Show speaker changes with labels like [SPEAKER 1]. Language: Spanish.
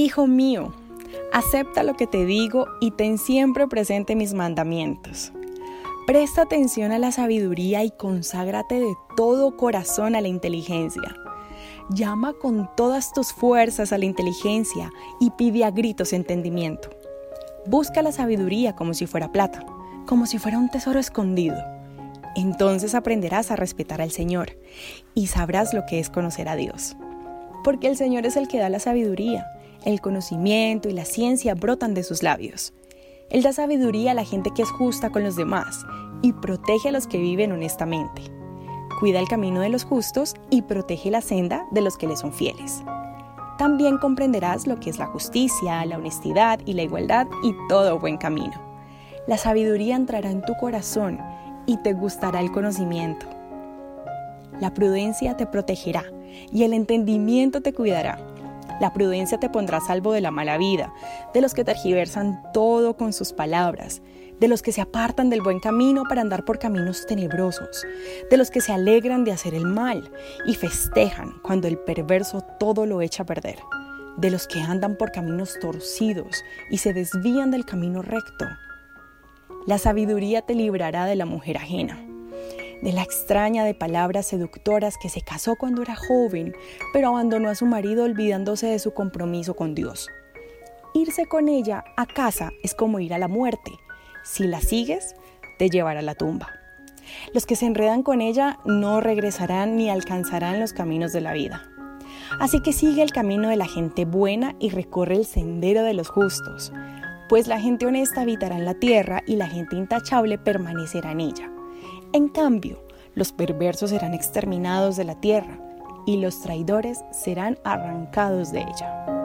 [SPEAKER 1] Hijo mío, acepta lo que te digo y ten siempre presente mis mandamientos. Presta atención a la sabiduría y conságrate de todo corazón a la inteligencia. Llama con todas tus fuerzas a la inteligencia y pide a gritos entendimiento. Busca la sabiduría como si fuera plata, como si fuera un tesoro escondido. Entonces aprenderás a respetar al Señor y sabrás lo que es conocer a Dios. Porque el Señor es el que da la sabiduría, el conocimiento y la ciencia brotan de sus labios. Él da sabiduría a la gente que es justa con los demás y protege a los que viven honestamente. Cuida el camino de los justos y protege la senda de los que le son fieles. También comprenderás lo que es la justicia, la honestidad y la igualdad y todo buen camino. La sabiduría entrará en tu corazón y te gustará el conocimiento. La prudencia te protegerá y el entendimiento te cuidará. La prudencia te pondrá a salvo de la mala vida, de los que tergiversan todo con sus palabras, de los que se apartan del buen camino para andar por caminos tenebrosos, de los que se alegran de hacer el mal y festejan cuando el perverso todo lo echa a perder, de los que andan por caminos torcidos y se desvían del camino recto. La sabiduría te librará de la mujer ajena de la extraña de palabras seductoras que se casó cuando era joven, pero abandonó a su marido olvidándose de su compromiso con Dios. Irse con ella a casa es como ir a la muerte. Si la sigues, te llevará a la tumba. Los que se enredan con ella no regresarán ni alcanzarán los caminos de la vida. Así que sigue el camino de la gente buena y recorre el sendero de los justos, pues la gente honesta habitará en la tierra y la gente intachable permanecerá en ella. En cambio, los perversos serán exterminados de la tierra y los traidores serán arrancados de ella.